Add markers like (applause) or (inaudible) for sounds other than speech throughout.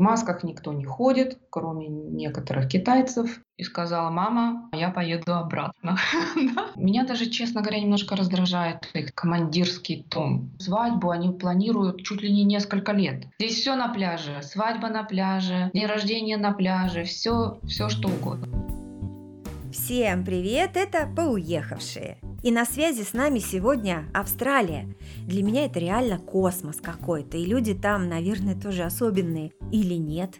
В масках никто не ходит, кроме некоторых китайцев. И сказала, мама, я поеду обратно. (laughs) Меня даже, честно говоря, немножко раздражает их командирский тон. Свадьбу они планируют чуть ли не несколько лет. Здесь все на пляже. Свадьба на пляже, день рождения на пляже, все, все что угодно. Всем привет, это «Поуехавшие». И на связи с нами сегодня Австралия. Для меня это реально космос какой-то, и люди там, наверное, тоже особенные. Или нет?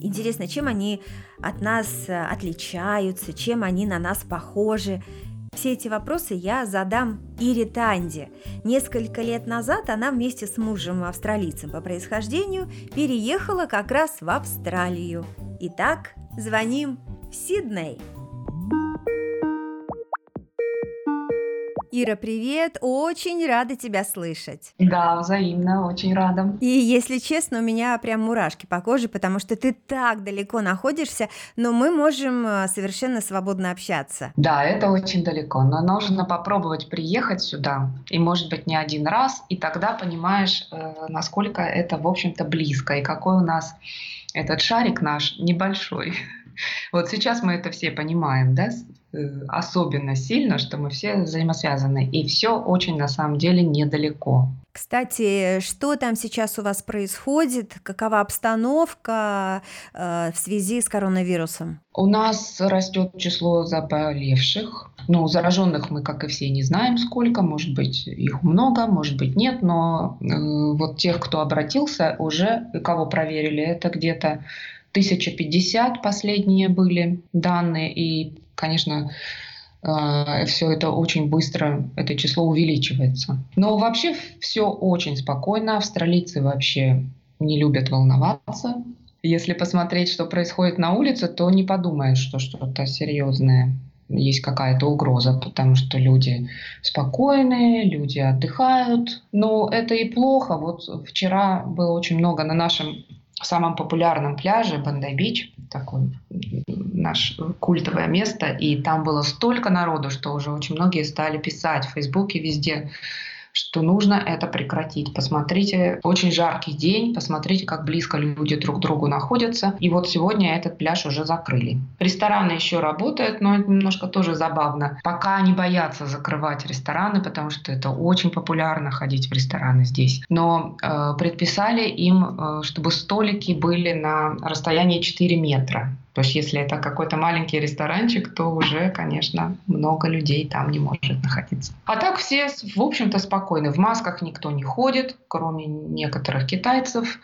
Интересно, чем они от нас э, отличаются, чем они на нас похожи. Все эти вопросы я задам Ире Танди. Несколько лет назад она вместе с мужем австралийцем по происхождению переехала как раз в Австралию. Итак, звоним в Сидней. Ира, привет! Очень рада тебя слышать. Да, взаимно, очень рада. И если честно, у меня прям мурашки по коже, потому что ты так далеко находишься, но мы можем э, совершенно свободно общаться. Да, это очень далеко, но нужно попробовать приехать сюда, и может быть не один раз, и тогда понимаешь, э, насколько это, в общем-то, близко, и какой у нас этот шарик наш небольшой. (laughs) Вот сейчас мы это все понимаем, да, особенно сильно, что мы все взаимосвязаны, и все очень на самом деле недалеко. Кстати, что там сейчас у вас происходит? Какова обстановка э, в связи с коронавирусом? У нас растет число заболевших. Ну, зараженных мы, как и все, не знаем сколько. Может быть, их много, может быть, нет. Но э, вот тех, кто обратился, уже кого проверили, это где-то 1050 последние были данные, и, конечно, э, все это очень быстро, это число увеличивается. Но вообще все очень спокойно. Австралийцы вообще не любят волноваться. Если посмотреть, что происходит на улице, то не подумаешь, что что-то серьезное есть какая-то угроза, потому что люди спокойные, люди отдыхают. Но это и плохо. Вот вчера было очень много на нашем самом популярном пляже Бандай-Бич, такой наш культовое место, и там было столько народу, что уже очень многие стали писать в Фейсбуке везде, что нужно это прекратить. Посмотрите, очень жаркий день, посмотрите, как близко люди друг к другу находятся. И вот сегодня этот пляж уже закрыли. Рестораны еще работают, но немножко тоже забавно. Пока они боятся закрывать рестораны, потому что это очень популярно ходить в рестораны здесь. Но э, предписали им, э, чтобы столики были на расстоянии 4 метра. То есть если это какой-то маленький ресторанчик, то уже, конечно, много людей там не может находиться. А так все, в общем-то, спокойны. В масках никто не ходит, кроме некоторых китайцев.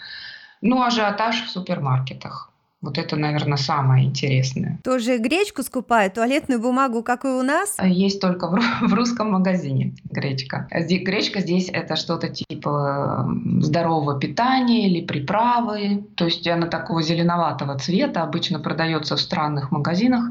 Ну, ажиотаж в супермаркетах. Вот это, наверное, самое интересное. Тоже гречку скупают, туалетную бумагу, как и у нас? Есть только в, (laughs) в русском магазине гречка. Здесь, гречка здесь это что-то типа здорового питания или приправы. То есть она такого зеленоватого цвета, обычно продается в странных магазинах.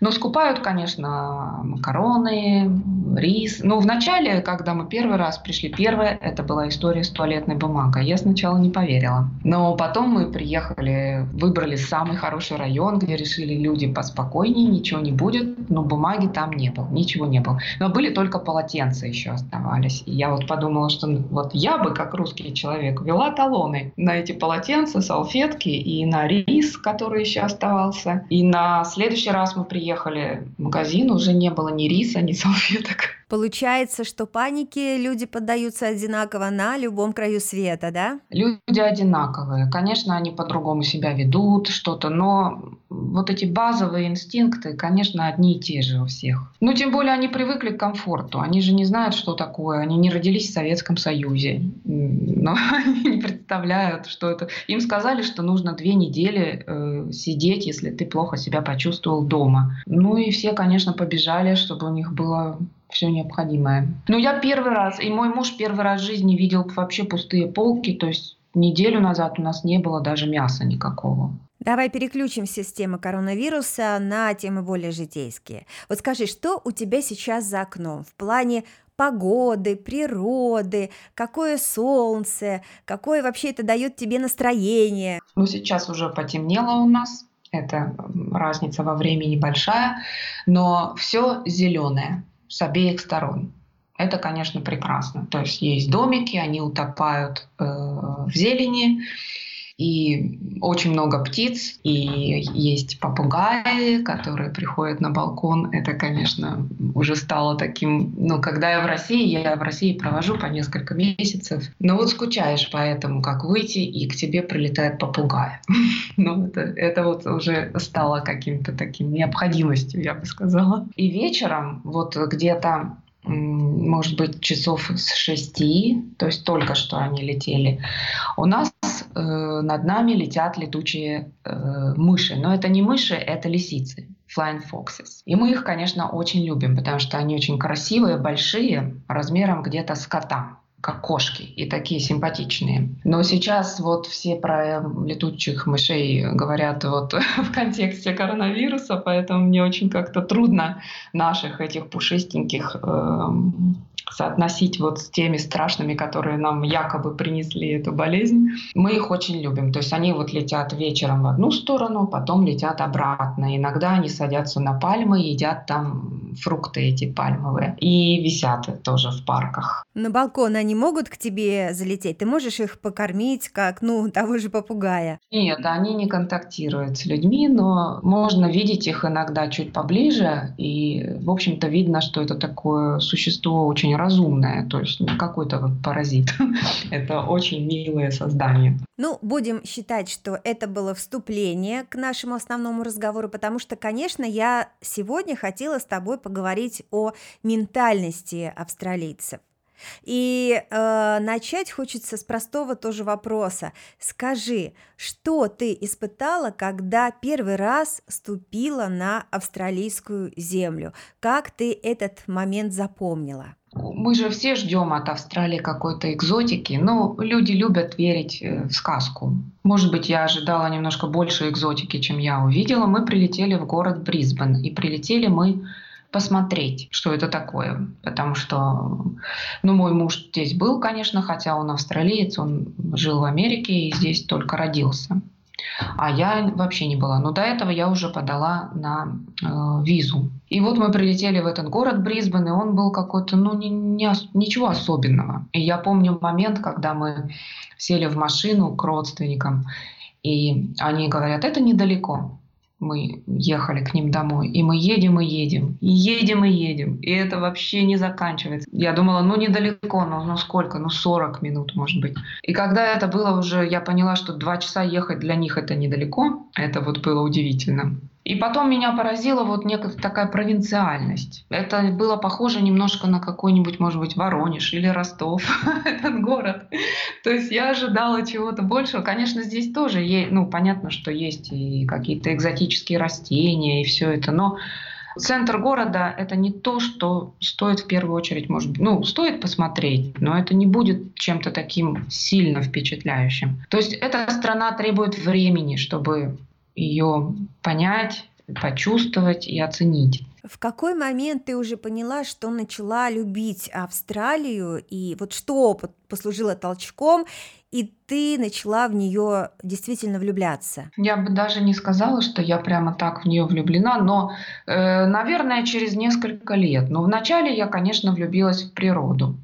Но скупают, конечно, макароны, рис. Ну, вначале, когда мы первый раз пришли, первая, это была история с туалетной бумагой. Я сначала не поверила. Но потом мы приехали, выбрали самый хороший район, где решили люди поспокойнее, ничего не будет, но бумаги там не было, ничего не было. Но были только полотенца еще оставались. И я вот подумала, что вот я бы, как русский человек, вела талоны на эти полотенца, салфетки и на рис, который еще оставался. И на следующий раз мы приехали в магазин, уже не было ни риса, ни салфеток. Получается, что панике люди поддаются одинаково на любом краю света, да? Люди одинаковые. Конечно, они по-другому себя ведут, что-то, но вот эти базовые инстинкты, конечно, одни и те же у всех. Ну, тем более они привыкли к комфорту. Они же не знают, что такое. Они не родились в Советском Союзе. (laughs) Но они не представляют, что это. Им сказали, что нужно две недели э, сидеть, если ты плохо себя почувствовал дома. Ну и все, конечно, побежали, чтобы у них было все необходимое. Ну, я первый раз, и мой муж первый раз в жизни видел вообще пустые полки, то есть неделю назад у нас не было даже мяса никакого. Давай переключим с темы коронавируса на темы более житейские. Вот скажи, что у тебя сейчас за окном в плане погоды, природы, какое солнце, какое вообще это дает тебе настроение? Ну, сейчас уже потемнело у нас, это разница во времени большая, но все зеленое с обеих сторон. Это, конечно, прекрасно. То есть есть домики, они утопают э, в зелени, и очень много птиц, и есть попугаи, которые приходят на балкон. Это, конечно, уже стало таким... Ну, когда я в России, я в России провожу по несколько месяцев. Но вот скучаешь по этому, как выйти, и к тебе прилетает попугай. (laughs) Ну, это, это вот уже стало каким-то таким необходимостью, я бы сказала. И вечером, вот где-то может быть, часов с шести, то есть только что они летели. У нас э, над нами летят летучие э, мыши, но это не мыши, это лисицы, flying foxes. И мы их, конечно, очень любим, потому что они очень красивые, большие, размером где-то с кота как кошки, и такие симпатичные. Но сейчас вот все про летучих мышей говорят вот (laughs) в контексте коронавируса, поэтому мне очень как-то трудно наших этих пушистеньких э, соотносить вот с теми страшными, которые нам якобы принесли эту болезнь. Мы их очень любим. То есть они вот летят вечером в одну сторону, потом летят обратно. Иногда они садятся на пальмы, едят там фрукты эти пальмовые и висят тоже в парках. На балкон они могут к тебе залететь? Ты можешь их покормить, как, ну, (laughs) того же попугая? Нет, они не контактируют с людьми, но можно видеть их иногда чуть поближе. И, в общем-то, видно, что это такое существо очень разумное, то есть не какой-то вот паразит. (laughs) это очень милое создание. Ну, будем считать, что это было вступление к нашему основному разговору, потому что, конечно, я сегодня хотела с тобой поговорить о ментальности австралийцев. И э, начать хочется с простого тоже вопроса. Скажи, что ты испытала, когда первый раз ступила на австралийскую землю? Как ты этот момент запомнила? Мы же все ждем от Австралии какой-то экзотики, но люди любят верить э, в сказку. Может быть, я ожидала немножко больше экзотики, чем я увидела. Мы прилетели в город Брисбен, и прилетели мы посмотреть, что это такое. Потому что, ну, мой муж здесь был, конечно, хотя он австралиец, он жил в Америке и здесь только родился. А я вообще не была. Но до этого я уже подала на э, визу. И вот мы прилетели в этот город Брисбен, и он был какой-то, ну, не, не, ничего особенного. И я помню момент, когда мы сели в машину к родственникам, и они говорят, это недалеко мы ехали к ним домой, и мы едем и едем, и едем и едем, и это вообще не заканчивается. Я думала, ну недалеко, ну, ну сколько, ну 40 минут, может быть. И когда это было уже, я поняла, что два часа ехать для них это недалеко, это вот было удивительно. И потом меня поразила вот некая такая провинциальность. Это было похоже немножко на какой-нибудь, может быть, Воронеж или Ростов, (laughs) этот город. То есть я ожидала чего-то большего. Конечно, здесь тоже есть, ну, понятно, что есть и какие-то экзотические растения и все это, но Центр города – это не то, что стоит в первую очередь, может быть, ну, стоит посмотреть, но это не будет чем-то таким сильно впечатляющим. То есть эта страна требует времени, чтобы ее понять, почувствовать и оценить. В какой момент ты уже поняла, что начала любить Австралию, и вот что послужило толчком, и ты начала в нее действительно влюбляться? Я бы даже не сказала, что я прямо так в нее влюблена, но, э, наверное, через несколько лет. Но вначале я, конечно, влюбилась в природу.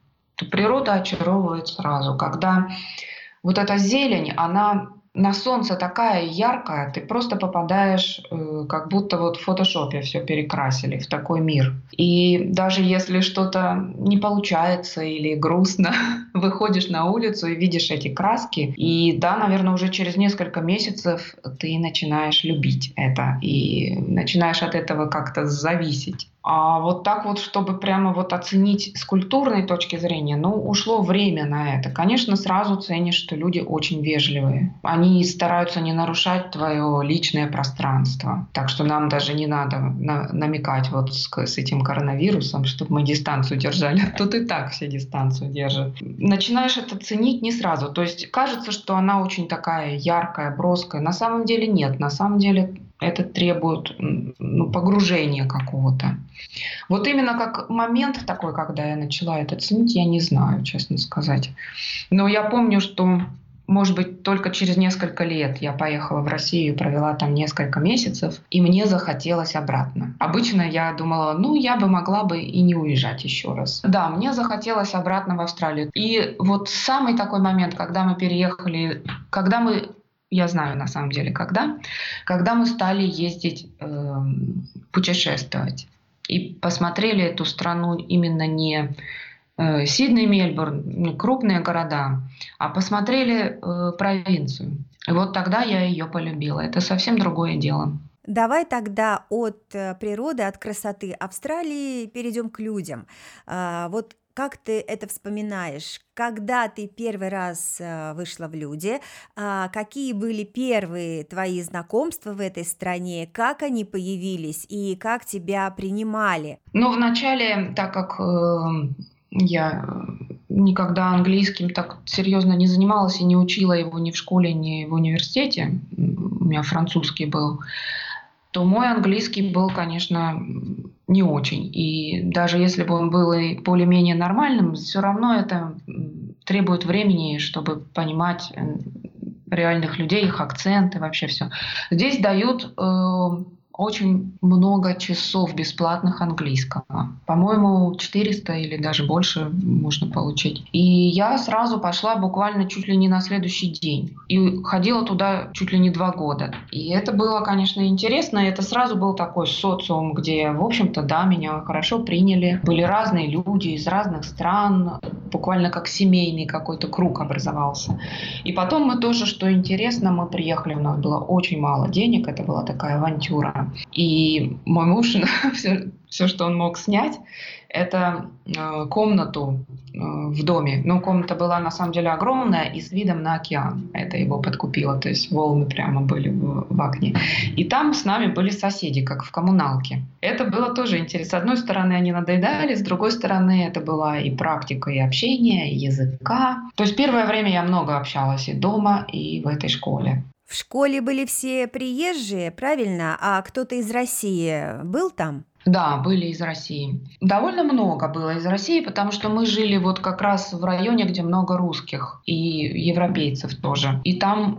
Природа очаровывает сразу, когда вот эта зелень, она на солнце такая яркая, ты просто попадаешь, э, как будто вот в фотошопе все перекрасили в такой мир. И даже если что-то не получается или грустно, (laughs) выходишь на улицу и видишь эти краски, и да, наверное, уже через несколько месяцев ты начинаешь любить это и начинаешь от этого как-то зависеть. А вот так вот, чтобы прямо вот оценить с культурной точки зрения, ну, ушло время на это. Конечно, сразу ценишь, что люди очень вежливые. Они стараются не нарушать твое личное пространство. Так что нам даже не надо на намекать вот с, с этим коронавирусом, чтобы мы дистанцию держали. Тут и так все дистанцию держат. Начинаешь это ценить не сразу. То есть кажется, что она очень такая яркая, броская. На самом деле нет. На самом деле это требует ну, погружения какого-то. Вот именно как момент такой, когда я начала это ценить, я не знаю, честно сказать. Но я помню, что, может быть, только через несколько лет я поехала в Россию, провела там несколько месяцев, и мне захотелось обратно. Обычно я думала, ну, я бы могла бы и не уезжать еще раз. Да, мне захотелось обратно в Австралию. И вот самый такой момент, когда мы переехали, когда мы я знаю на самом деле когда, когда мы стали ездить э, путешествовать и посмотрели эту страну именно не э, Сидней, Мельбурн, не крупные города, а посмотрели э, провинцию. И вот тогда я ее полюбила. Это совсем другое дело. Давай тогда от э, природы, от красоты Австралии перейдем к людям. А, вот как ты это вспоминаешь? Когда ты первый раз э, вышла в люди? А, какие были первые твои знакомства в этой стране? Как они появились и как тебя принимали? Ну, вначале, так как э, я никогда английским так серьезно не занималась и не учила его ни в школе, ни в университете, у меня французский был, то мой английский был, конечно, не очень. И даже если бы он был и более-менее нормальным, все равно это требует времени, чтобы понимать реальных людей, их акценты, вообще все. Здесь дают э, очень много часов бесплатных английского. По-моему, 400 или даже больше можно получить. И я сразу пошла буквально чуть ли не на следующий день. И ходила туда чуть ли не два года. И это было, конечно, интересно. Это сразу был такой социум, где, в общем-то, да, меня хорошо приняли. Были разные люди из разных стран. Буквально как семейный какой-то круг образовался. И потом мы тоже, что интересно, мы приехали, у нас было очень мало денег. Это была такая авантюра. И мой муж, (laughs) все, все, что он мог снять, это э, комнату э, в доме. Ну, комната была на самом деле огромная и с видом на океан. Это его подкупило, то есть волны прямо были в, в окне. И там с нами были соседи, как в коммуналке. Это было тоже интересно. С одной стороны, они надоедали, с другой стороны, это была и практика, и общение, и языка. То есть первое время я много общалась и дома, и в этой школе. В школе были все приезжие, правильно? А кто-то из России был там? Да, были из России. Довольно много было из России, потому что мы жили вот как раз в районе, где много русских и европейцев тоже. И там,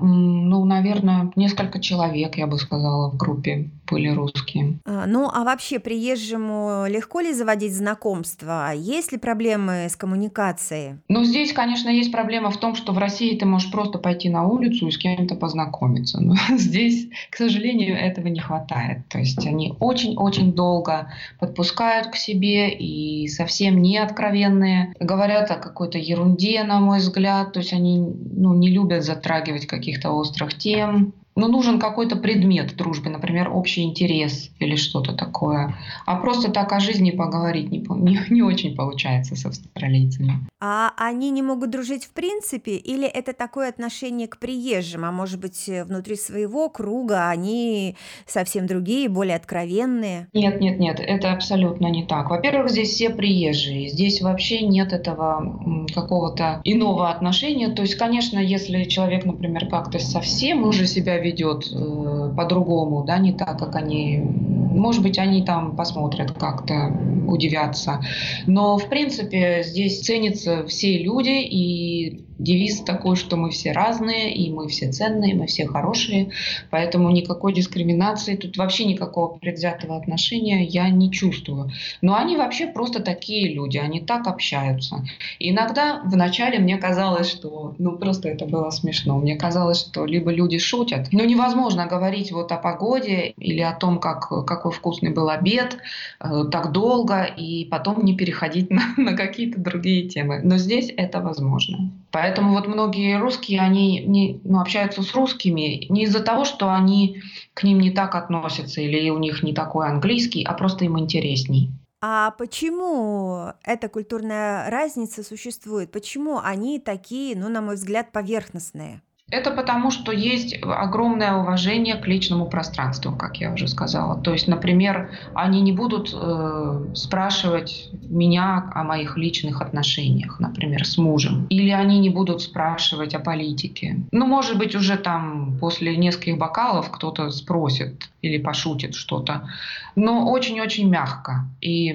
ну, наверное, несколько человек, я бы сказала, в группе были русские. А, ну, а вообще приезжему легко ли заводить знакомства? Есть ли проблемы с коммуникацией? Ну, здесь, конечно, есть проблема в том, что в России ты можешь просто пойти на улицу и с кем-то познакомиться. Но (laughs) здесь, к сожалению, этого не хватает. То есть они очень-очень долго подпускают к себе и совсем не откровенные. Говорят о какой-то ерунде, на мой взгляд. То есть они ну, не любят затрагивать каких-то острых тем ну, нужен какой-то предмет дружбы, например, общий интерес или что-то такое. А просто так о жизни поговорить не, не, не очень получается с австралийцами. А они не могут дружить в принципе? Или это такое отношение к приезжим? А может быть, внутри своего круга они совсем другие, более откровенные? Нет, нет, нет, это абсолютно не так. Во-первых, здесь все приезжие. Здесь вообще нет этого какого-то иного отношения. То есть, конечно, если человек, например, как-то совсем уже себя ведет э, по-другому, да, не так, как они, может быть, они там посмотрят как-то, удивятся. Но, в принципе, здесь ценятся все люди, и девиз такой, что мы все разные, и мы все ценные, мы все хорошие, поэтому никакой дискриминации, тут вообще никакого предвзятого отношения я не чувствую. Но они вообще просто такие люди, они так общаются. И иногда вначале мне казалось, что, ну просто это было смешно, мне казалось, что либо люди шутят, ну невозможно говорить вот о погоде или о том, как, какой вкусный был обед э, так долго, и потом не переходить (laughs) на, на какие-то другие темы. Но здесь это возможно. Поэтому вот многие русские, они не, ну, общаются с русскими не из-за того, что они к ним не так относятся или у них не такой английский, а просто им интересней. А почему эта культурная разница существует? Почему они такие, ну, на мой взгляд, поверхностные? Это потому, что есть огромное уважение к личному пространству, как я уже сказала. То есть, например, они не будут э, спрашивать меня о моих личных отношениях, например, с мужем. Или они не будут спрашивать о политике. Ну, может быть, уже там после нескольких бокалов кто-то спросит или пошутит что-то. Но очень-очень мягко. И,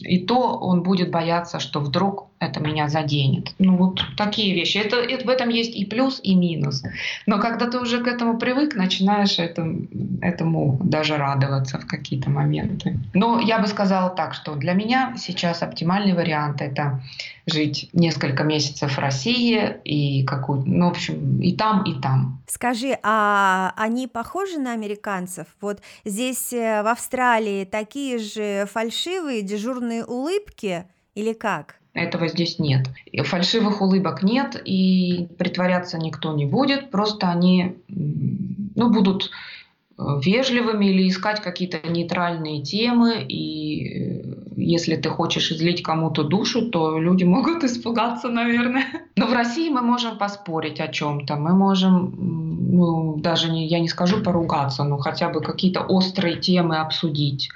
и то он будет бояться, что вдруг это меня заденет. Ну вот такие вещи. Это, это, в этом есть и плюс, и минус. Но когда ты уже к этому привык, начинаешь этому, этому даже радоваться в какие-то моменты. Но я бы сказала так, что для меня сейчас оптимальный вариант это жить несколько месяцев в России и какую ну, в общем, и там, и там. Скажи, а они похожи на американцев? Вот здесь э, в Австралии такие же фальшивые дежурные улыбки или как? Этого здесь нет. Фальшивых улыбок нет, и притворяться никто не будет. Просто они ну, будут э, вежливыми или искать какие-то нейтральные темы. И э, если ты хочешь излить кому-то душу, то люди могут (laughs) испугаться, наверное. Но в России мы можем поспорить о чем-то. Мы можем, ну, даже не, я не скажу поругаться, но хотя бы какие-то острые темы обсудить.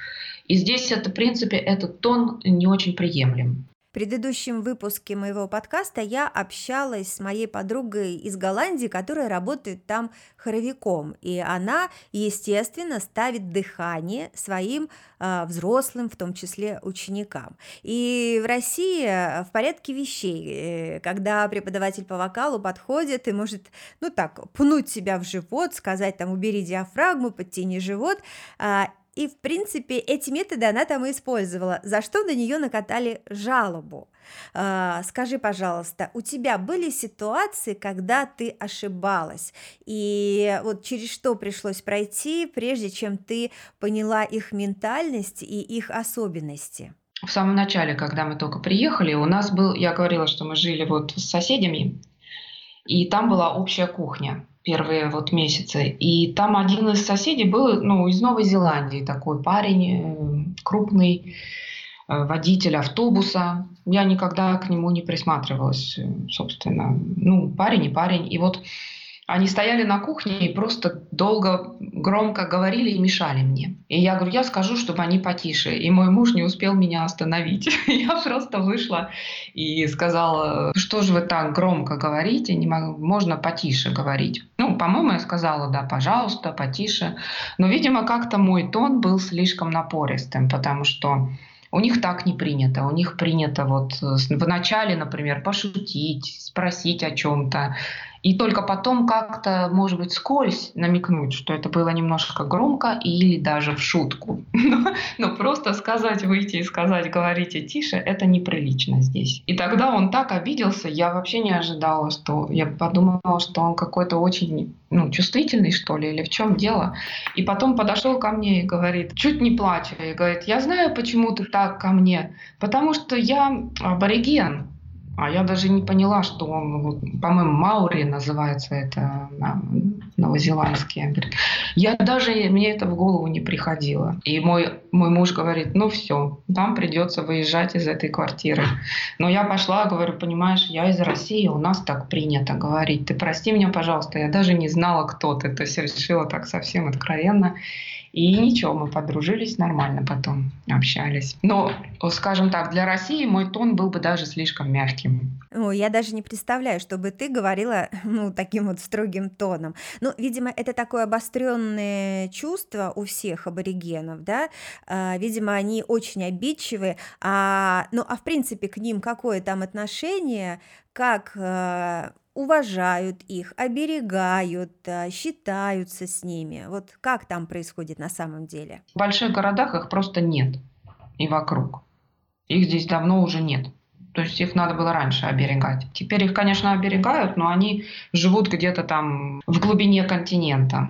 И здесь это, в принципе, этот тон не очень приемлем. В предыдущем выпуске моего подкаста я общалась с моей подругой из Голландии, которая работает там хоровиком, и она, естественно, ставит дыхание своим э, взрослым, в том числе ученикам. И в России в порядке вещей, э, когда преподаватель по вокалу подходит и может, ну так, пнуть себя в живот, сказать там «убери диафрагму, подтяни живот», э, и, в принципе, эти методы она там и использовала, за что на нее накатали жалобу. А, скажи, пожалуйста, у тебя были ситуации, когда ты ошибалась, и вот через что пришлось пройти, прежде чем ты поняла их ментальность и их особенности? В самом начале, когда мы только приехали, у нас был, я говорила, что мы жили вот с соседями, и там была общая кухня первые вот месяцы. И там один из соседей был ну, из Новой Зеландии, такой парень э, крупный, э, водитель автобуса. Я никогда к нему не присматривалась, э, собственно. Ну, парень и парень. И вот они стояли на кухне и просто долго, громко говорили и мешали мне. И я говорю, я скажу, чтобы они потише. И мой муж не успел меня остановить. (laughs) Я просто вышла и сказала, что же вы так громко говорите, не могу, можно потише говорить. Ну, по-моему, я сказала, да, пожалуйста, потише. Но, видимо, как-то мой тон был слишком напористым, потому что у них так не принято. У них принято вот в начале, например, пошутить, спросить о чем-то. И только потом как-то, может быть, скользь намекнуть, что это было немножко громко или даже в шутку. (laughs) Но, но просто сказать, выйти и сказать, говорите тише, это неприлично здесь. И тогда он так обиделся, я вообще не ожидала, что... Я подумала, что он какой-то очень ну, чувствительный, что ли, или в чем дело. И потом подошел ко мне и говорит, чуть не плача, и говорит, я знаю, почему ты так ко мне, потому что я абориген, а я даже не поняла, что он, по-моему, Маури называется это новозеландский. Я даже, мне это в голову не приходило. И мой, мой муж говорит, ну все, там придется выезжать из этой квартиры. Но я пошла, говорю, понимаешь, я из России, у нас так принято говорить. Ты прости меня, пожалуйста, я даже не знала, кто ты. То есть решила так совсем откровенно. И ничего, мы подружились нормально потом, общались. Но, скажем так, для России мой тон был бы даже слишком мягким. Ну, я даже не представляю, чтобы ты говорила, (laughs) ну, таким вот строгим тоном. Ну, видимо, это такое обостренное чувство у всех аборигенов, да? А, видимо, они очень обидчивы. А, ну, а в принципе к ним какое там отношение, как а, уважают их, оберегают, а, считаются с ними. Вот как там происходит на самом деле? В больших городах их просто нет и вокруг. Их здесь давно уже нет. То есть их надо было раньше оберегать. Теперь их, конечно, оберегают, но они живут где-то там в глубине континента.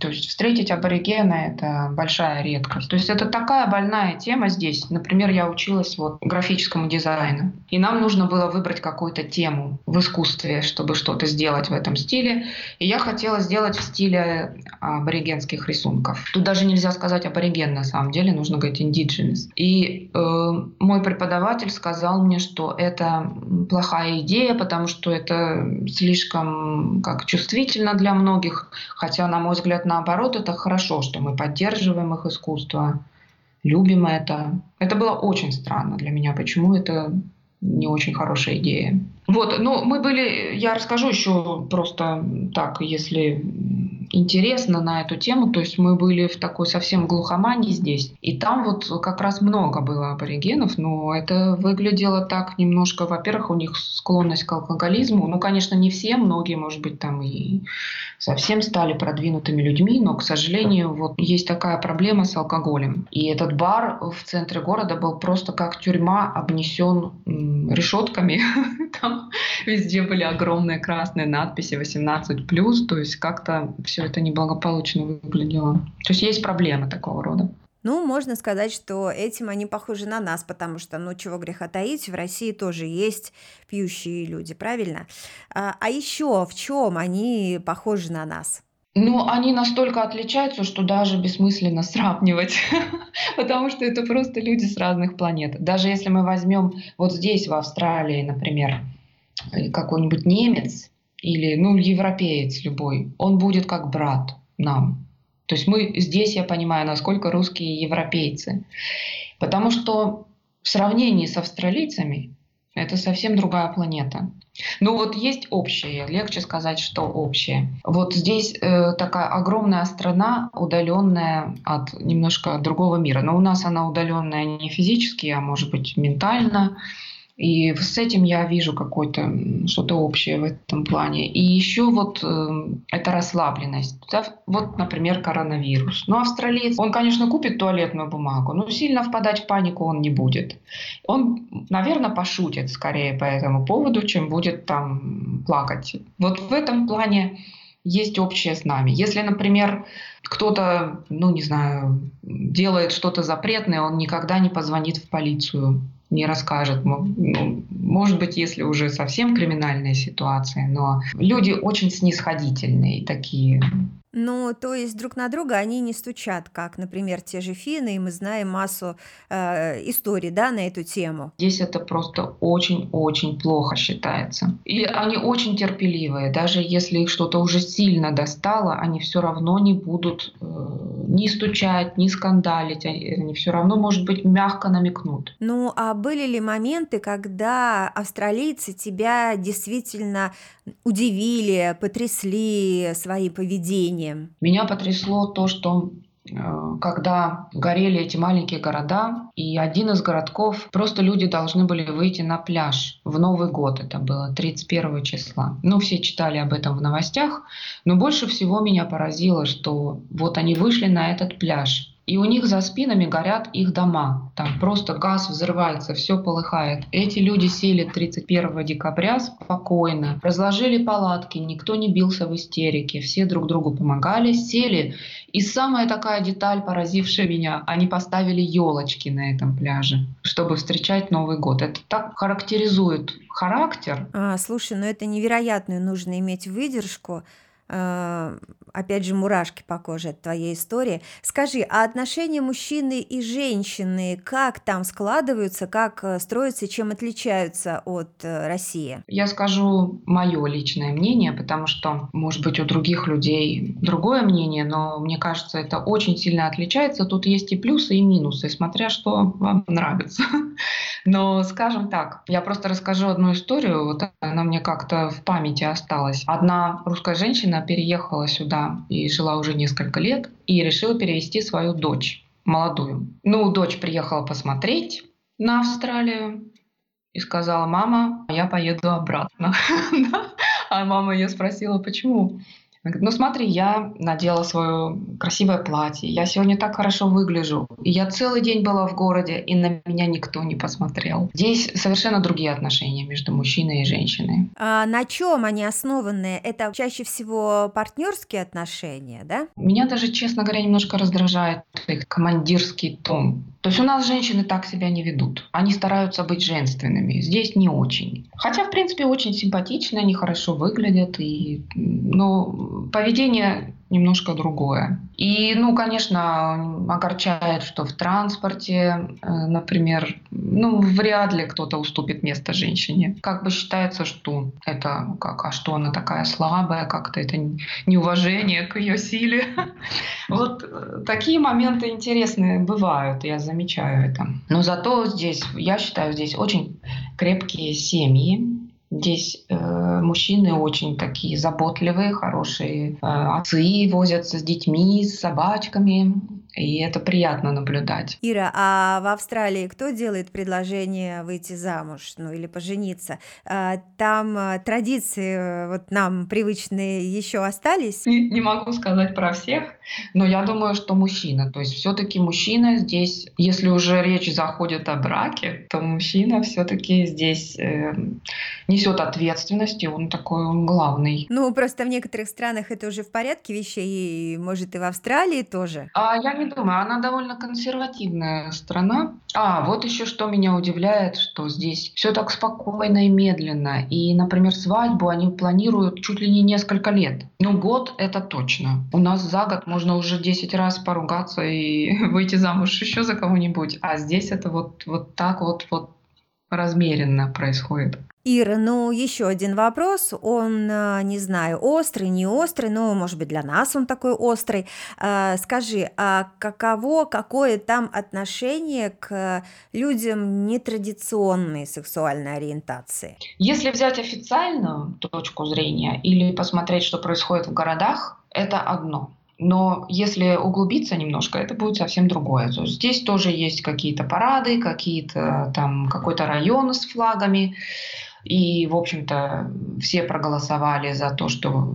То есть встретить аборигена – это большая редкость. То есть это такая больная тема здесь. Например, я училась вот графическому дизайну, и нам нужно было выбрать какую-то тему в искусстве, чтобы что-то сделать в этом стиле. И я хотела сделать в стиле аборигенских рисунков. Тут даже нельзя сказать абориген на самом деле, нужно говорить indigenous. И э, мой преподаватель сказал мне, что это плохая идея, потому что это слишком как чувствительно для многих, хотя, на мой взгляд, наоборот, это хорошо, что мы поддерживаем их искусство, любим это. Это было очень странно для меня, почему это не очень хорошая идея. Вот, ну, мы были, я расскажу еще просто так, если интересно на эту тему. То есть мы были в такой совсем глухомании здесь. И там вот как раз много было аборигенов, но это выглядело так немножко, во-первых, у них склонность к алкоголизму. Ну, конечно, не все, многие, может быть, там и совсем стали продвинутыми людьми, но, к сожалению, вот есть такая проблема с алкоголем. И этот бар в центре города был просто как тюрьма, обнесен решетками. (laughs) Там везде были огромные красные надписи 18+, то есть как-то все это неблагополучно выглядело. То есть есть проблемы такого рода. Ну, можно сказать, что этим они похожи на нас, потому что, ну, чего греха таить, в России тоже есть пьющие люди, правильно? А, а еще в чем они похожи на нас? Ну, они настолько отличаются, что даже бессмысленно сравнивать, (laughs) потому что это просто люди с разных планет. Даже если мы возьмем вот здесь, в Австралии, например, какой-нибудь немец или, ну, европеец любой, он будет как брат нам. То есть мы здесь, я понимаю, насколько русские европейцы. Потому что в сравнении с австралийцами это совсем другая планета. Ну вот есть общее, легче сказать, что общее. Вот здесь э, такая огромная страна, удаленная от немножко другого мира. Но у нас она удаленная не физически, а может быть ментально. И с этим я вижу какое-то что-то общее в этом плане. И еще вот э, это расслабленность. Да? Вот, например, коронавирус. Ну, австралиец, он, конечно, купит туалетную бумагу, но сильно впадать в панику он не будет. Он, наверное, пошутит скорее по этому поводу, чем будет там плакать. Вот в этом плане есть общее с нами. Если, например, кто-то, ну, не знаю, делает что-то запретное, он никогда не позвонит в полицию не расскажет. Ну, может быть, если уже совсем криминальная ситуация, но люди очень снисходительные такие. Ну, то есть друг на друга они не стучат, как, например, те же финны, и мы знаем массу э, историй, да, на эту тему. Здесь это просто очень-очень плохо считается. И они очень терпеливые, даже если их что-то уже сильно достало, они все равно не будут э, ни стучать, ни скандалить, они, все равно, может быть, мягко намекнут. Ну, а были ли моменты, когда австралийцы тебя действительно удивили, потрясли своим поведением? Меня потрясло то, что э, когда горели эти маленькие города, и один из городков, просто люди должны были выйти на пляж в Новый год, это было 31 числа. Ну, все читали об этом в новостях, но больше всего меня поразило, что вот они вышли на этот пляж, и у них за спинами горят их дома. Там просто газ взрывается, все полыхает. Эти люди сели 31 декабря спокойно, разложили палатки, никто не бился в истерике, все друг другу помогали, сели. И самая такая деталь, поразившая меня, они поставили елочки на этом пляже, чтобы встречать Новый год. Это так характеризует характер. А, слушай, ну это невероятную нужно иметь выдержку опять же, мурашки по коже от твоей истории. Скажи, а отношения мужчины и женщины, как там складываются, как э, строятся, чем отличаются от э, России? Я скажу мое личное мнение, потому что, может быть, у других людей другое мнение, но мне кажется, это очень сильно отличается. Тут есть и плюсы, и минусы, смотря что вам нравится. (laughs) Но, скажем так, я просто расскажу одну историю, вот она мне как-то в памяти осталась. Одна русская женщина переехала сюда и жила уже несколько лет, и решила перевести свою дочь, молодую. Ну, дочь приехала посмотреть на Австралию и сказала, мама, я поеду обратно. (laughs) А мама ее спросила, почему? Она говорит, ну смотри, я надела свое красивое платье, я сегодня так хорошо выгляжу. И я целый день была в городе, и на меня никто не посмотрел. Здесь совершенно другие отношения между мужчиной и женщиной. А на чем они основаны? Это чаще всего партнерские отношения, да? Меня даже, честно говоря, немножко раздражает их командирский тон. То есть у нас женщины так себя не ведут. Они стараются быть женственными. Здесь не очень. Хотя, в принципе, очень симпатичные, они хорошо выглядят. И, но поведение немножко другое. И, ну, конечно, огорчает, что в транспорте, э, например, ну, вряд ли кто-то уступит место женщине. Как бы считается, что это как, а что она такая слабая, как-то это неуважение к ее силе. (laughs) Вот э, такие моменты интересные бывают, я замечаю это. Но зато здесь, я считаю, здесь очень крепкие семьи, Здесь э, мужчины очень такие заботливые, хорошие э, отцы, возятся с детьми, с собачками. И это приятно наблюдать. Ира, а в Австралии кто делает предложение выйти замуж, ну или пожениться? А, там а, традиции э, вот нам привычные еще остались? Не, не могу сказать про всех, но я думаю, что мужчина. То есть все-таки мужчина здесь, если уже речь заходит о браке, то мужчина все-таки здесь э, несет ответственность, и он такой, он главный. Ну, просто в некоторых странах это уже в порядке вещей, и может и в Австралии тоже. А я не думаю, она довольно консервативная страна. А, вот еще что меня удивляет, что здесь все так спокойно и медленно. И, например, свадьбу они планируют чуть ли не несколько лет. Ну, год это точно. У нас за год можно уже 10 раз поругаться и (laughs) выйти замуж еще за кого-нибудь. А здесь это вот, вот так вот, вот размеренно происходит. Ира, ну еще один вопрос, он, а, не знаю, острый, не острый, но, может быть, для нас он такой острый. А, скажи, а каково, какое там отношение к людям нетрадиционной сексуальной ориентации? Если взять официальную точку зрения или посмотреть, что происходит в городах, это одно. Но если углубиться немножко, это будет совсем другое. То есть здесь тоже есть какие-то парады, какие-то там какой-то район с флагами. И, в общем-то, все проголосовали за то, что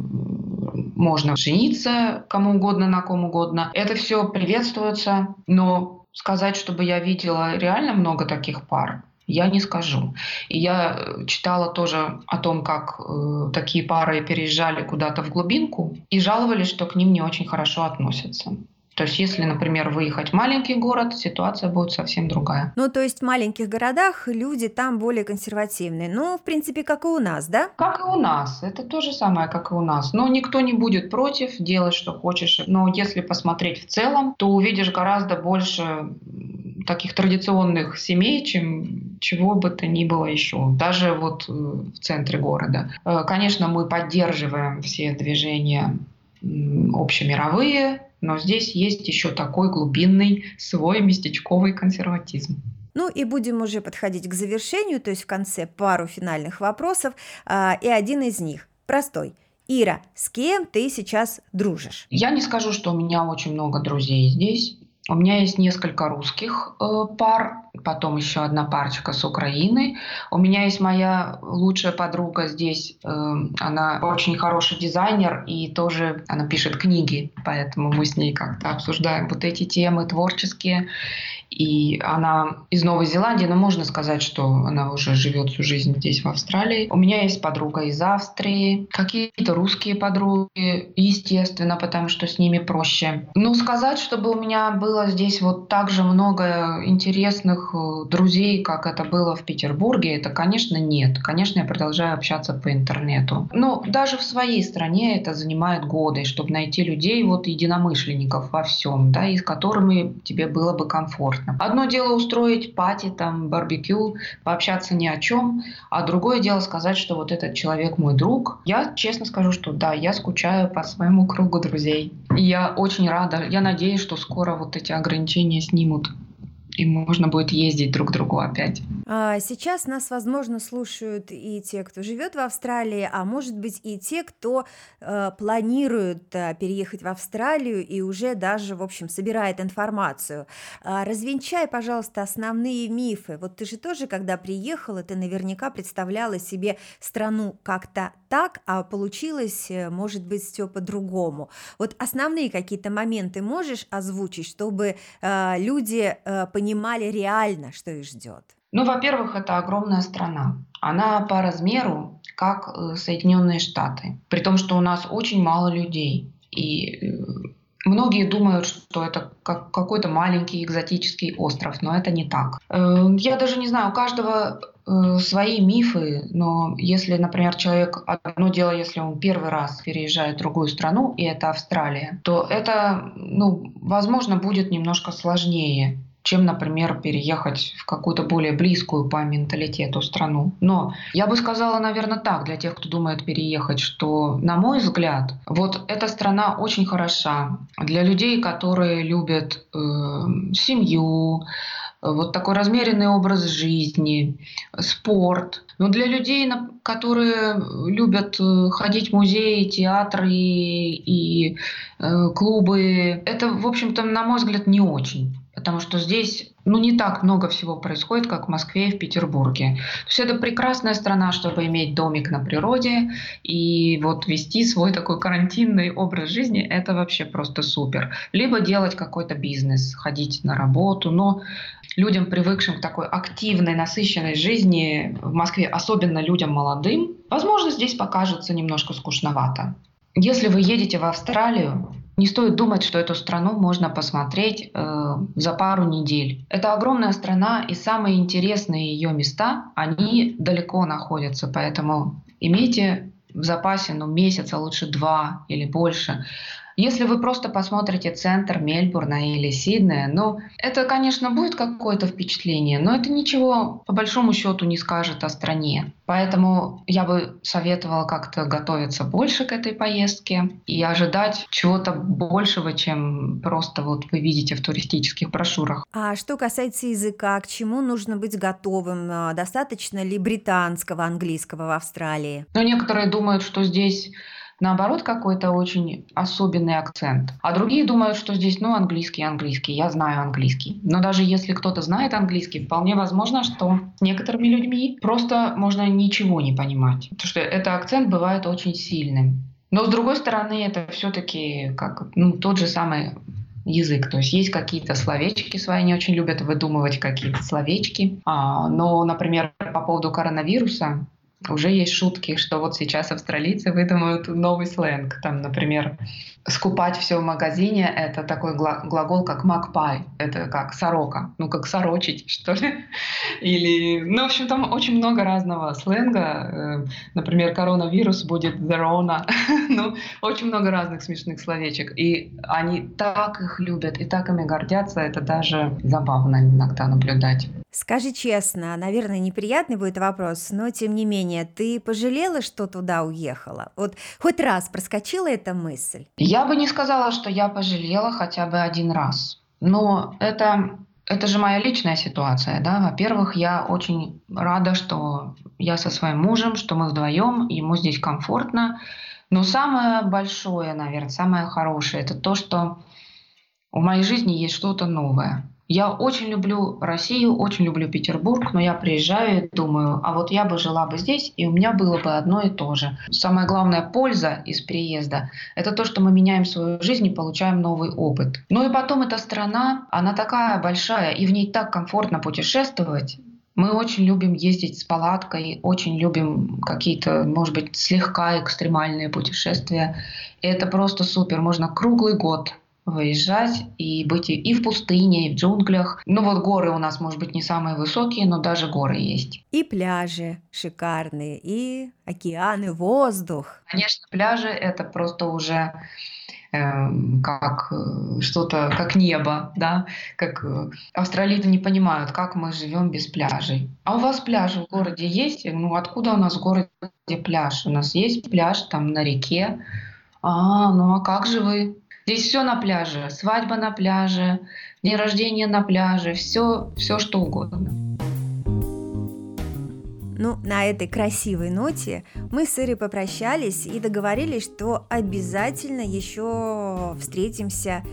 можно жениться кому угодно, на ком угодно. Это все приветствуется, но сказать, чтобы я видела реально много таких пар, я не скажу. И я читала тоже о том, как э, такие пары переезжали куда-то в глубинку и жаловались, что к ним не очень хорошо относятся. То есть, если, например, выехать в маленький город, ситуация будет совсем другая. Ну, то есть в маленьких городах люди там более консервативные. Ну, в принципе, как и у нас, да? Как и у нас. Это то же самое, как и у нас. Но никто не будет против делать, что хочешь. Но если посмотреть в целом, то увидишь гораздо больше таких традиционных семей, чем чего бы то ни было еще, даже вот э, в центре города. Э, конечно, мы поддерживаем все движения общемировые, но здесь есть еще такой глубинный свой местечковый консерватизм. Ну и будем уже подходить к завершению, то есть в конце пару финальных вопросов, а, и один из них простой. Ира, с кем ты сейчас дружишь? Я не скажу, что у меня очень много друзей здесь. У меня есть несколько русских э, пар, потом еще одна парочка с Украины. У меня есть моя лучшая подруга здесь. Э, она очень хороший дизайнер и тоже она пишет книги, поэтому мы с ней как-то обсуждаем вот эти темы творческие. И она из Новой Зеландии, но можно сказать, что она уже живет всю жизнь здесь, в Австралии. У меня есть подруга из Австрии, какие-то русские подруги, естественно, потому что с ними проще. Но сказать, чтобы у меня было здесь вот так же много интересных э, друзей, как это было в Петербурге, это, конечно, нет. Конечно, я продолжаю общаться по интернету. Но даже в своей стране это занимает годы, чтобы найти людей, вот единомышленников во всем, да, и с которыми тебе было бы комфортно комфортно. Одно дело устроить пати, там, барбекю, пообщаться ни о чем, а другое дело сказать, что вот этот человек мой друг. Я честно скажу, что да, я скучаю по своему кругу друзей. И я очень рада, я надеюсь, что скоро вот эти ограничения снимут и можно будет ездить друг к другу опять. А, сейчас нас, возможно, слушают и те, кто живет в Австралии, а может быть и те, кто э, планирует э, переехать в Австралию и уже даже, в общем, собирает информацию. А, развенчай, пожалуйста, основные мифы. Вот ты же тоже, когда приехала, ты наверняка представляла себе страну как-то так, а получилось, э, может быть, все по-другому. Вот основные какие-то моменты можешь озвучить, чтобы э, люди э, понимали реально, что их ждет? Ну, во-первых, это огромная страна. Она по размеру как э, Соединенные Штаты. При том, что у нас очень мало людей. И э, Многие думают, что это как какой-то маленький экзотический остров, но это не так. Э, я даже не знаю, у каждого свои мифы, но если, например, человек, одно дело, если он первый раз переезжает в другую страну, и это Австралия, то это, ну, возможно, будет немножко сложнее чем, например, переехать в какую-то более близкую по менталитету страну. Но я бы сказала, наверное, так, для тех, кто думает переехать, что, на мой взгляд, вот эта страна очень хороша для людей, которые любят э, семью, вот такой размеренный образ жизни, спорт. Но для людей, которые любят э, ходить в музеи, театры и э, клубы, это, в общем-то, на мой взгляд, не очень потому что здесь ну, не так много всего происходит, как в Москве и в Петербурге. То есть это прекрасная страна, чтобы иметь домик на природе и вот вести свой такой карантинный образ жизни, это вообще просто супер. Либо делать какой-то бизнес, ходить на работу, но людям, привыкшим к такой активной, насыщенной жизни в Москве, особенно людям молодым, возможно, здесь покажется немножко скучновато. Если вы едете в Австралию, не стоит думать, что эту страну можно посмотреть э, за пару недель. Это огромная страна, и самые интересные ее места, они далеко находятся, поэтому имейте в запасе ну, месяц, а лучше два или больше если вы просто посмотрите центр Мельбурна или Сиднея, ну, это, конечно, будет какое-то впечатление, но это ничего по большому счету не скажет о стране. Поэтому я бы советовала как-то готовиться больше к этой поездке и ожидать чего-то большего, чем просто вот вы видите в туристических брошюрах. А что касается языка, к чему нужно быть готовым? А, достаточно ли британского английского в Австралии? Ну, некоторые думают, что здесь наоборот, какой-то очень особенный акцент. А другие думают, что здесь, ну, английский, английский, я знаю английский. Но даже если кто-то знает английский, вполне возможно, что с некоторыми людьми просто можно ничего не понимать. Потому что этот акцент бывает очень сильным. Но с другой стороны, это все-таки как ну, тот же самый язык. То есть есть какие-то словечки свои, они очень любят выдумывать какие-то словечки. А, но, например, по поводу коронавируса, уже есть шутки, что вот сейчас австралийцы выдумают новый сленг. Там, например, скупать все в магазине — это такой глагол, как magpie. Это как сорока. Ну, как сорочить, (laughs) что ли. Или, ну, в общем, там очень много разного сленга. Э, например, коронавирус будет the (laughs) ну, очень много разных смешных словечек. И они так их любят и так ими гордятся. Это даже забавно иногда наблюдать. Скажи честно, наверное, неприятный будет вопрос, но тем не менее, ты пожалела, что туда уехала? Вот хоть раз проскочила эта мысль? Я бы не сказала, что я пожалела хотя бы один раз. Но это, это же моя личная ситуация, да. Во-первых, я очень рада, что я со своим мужем, что мы вдвоем, ему здесь комфортно. Но самое большое, наверное, самое хорошее, это то, что в моей жизни есть что-то новое. Я очень люблю Россию, очень люблю Петербург, но я приезжаю и думаю, а вот я бы жила бы здесь, и у меня было бы одно и то же. Самая главная польза из переезда – это то, что мы меняем свою жизнь и получаем новый опыт. Ну и потом эта страна, она такая большая, и в ней так комфортно путешествовать. Мы очень любим ездить с палаткой, очень любим какие-то, может быть, слегка экстремальные путешествия. И это просто супер. Можно круглый год выезжать и быть и в пустыне, и в джунглях. Ну вот горы у нас, может быть, не самые высокие, но даже горы есть. И пляжи шикарные, и океаны, воздух. Конечно, пляжи — это просто уже эм, как э, что-то, как небо, да, как э, австралийцы не понимают, как мы живем без пляжей. А у вас пляжи в городе есть? Ну, откуда у нас в городе пляж? У нас есть пляж там на реке. А, ну а как же вы? Здесь все на пляже. Свадьба на пляже, день рождения на пляже, все, все что угодно. Ну, на этой красивой ноте мы с Ирой попрощались и договорились, что обязательно еще встретимся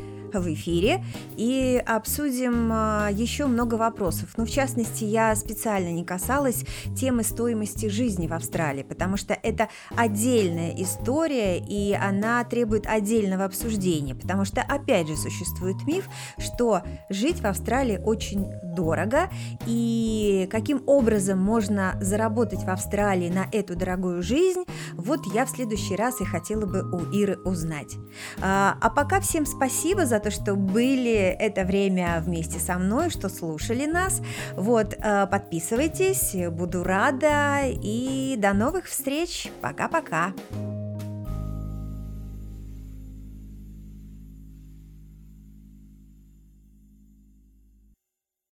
в эфире и обсудим а, еще много вопросов. Ну, в частности, я специально не касалась темы стоимости жизни в Австралии, потому что это отдельная история, и она требует отдельного обсуждения, потому что, опять же, существует миф, что жить в Австралии очень дорого, и каким образом можно заработать в Австралии на эту дорогую жизнь, вот я в следующий раз и хотела бы у Иры узнать. А, а пока всем спасибо за то, что были это время вместе со мной, что слушали нас. Вот, э, подписывайтесь, буду рада и до новых встреч. Пока-пока.